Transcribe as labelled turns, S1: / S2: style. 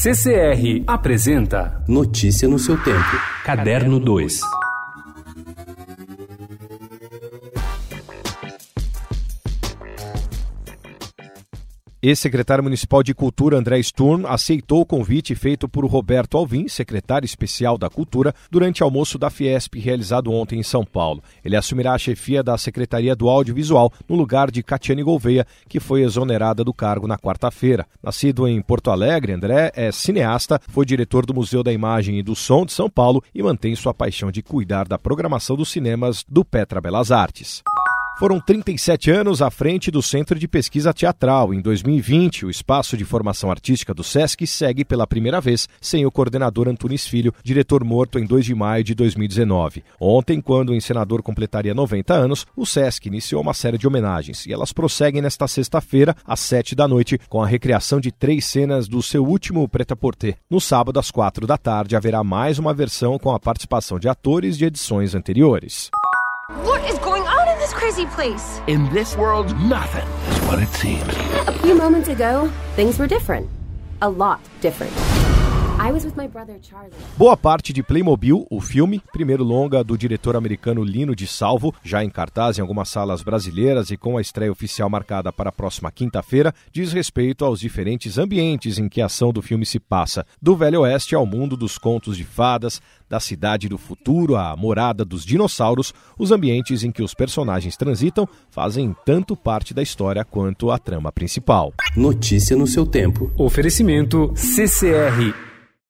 S1: CCR apresenta
S2: Notícia no seu tempo.
S1: Caderno 2.
S3: Ex-secretário municipal de Cultura André Sturm aceitou o convite feito por Roberto Alvim, secretário especial da Cultura, durante almoço da Fiesp realizado ontem em São Paulo. Ele assumirá a chefia da Secretaria do Audiovisual no lugar de Catiane Gouveia, que foi exonerada do cargo na quarta-feira. Nascido em Porto Alegre, André é cineasta, foi diretor do Museu da Imagem e do Som de São Paulo e mantém sua paixão de cuidar da programação dos cinemas do Petra Belas Artes. Foram 37 anos à frente do Centro de Pesquisa Teatral. Em 2020, o espaço de formação artística do SESC segue pela primeira vez sem o coordenador Antunes Filho, diretor morto em 2 de maio de 2019. Ontem, quando o encenador completaria 90 anos, o SESC iniciou uma série de homenagens e elas prosseguem nesta sexta-feira, às 7 da noite, com a recriação de três cenas do seu último Preta-Porter. No sábado, às 4 da tarde, haverá mais uma versão com a participação de atores de edições anteriores.
S4: What is going on in this crazy place?
S5: In this world, nothing is what it seems.
S6: A few moments ago, things were different. A lot different.
S3: Boa parte de Playmobil, o filme, primeiro longa do diretor americano Lino de Salvo, já em cartaz em algumas salas brasileiras e com a estreia oficial marcada para a próxima quinta-feira, diz respeito aos diferentes ambientes em que a ação do filme se passa, do Velho Oeste ao mundo dos contos de fadas, da cidade do futuro à morada dos dinossauros, os ambientes em que os personagens transitam fazem tanto parte da história quanto a trama principal.
S2: Notícia no seu tempo.
S1: Oferecimento CCR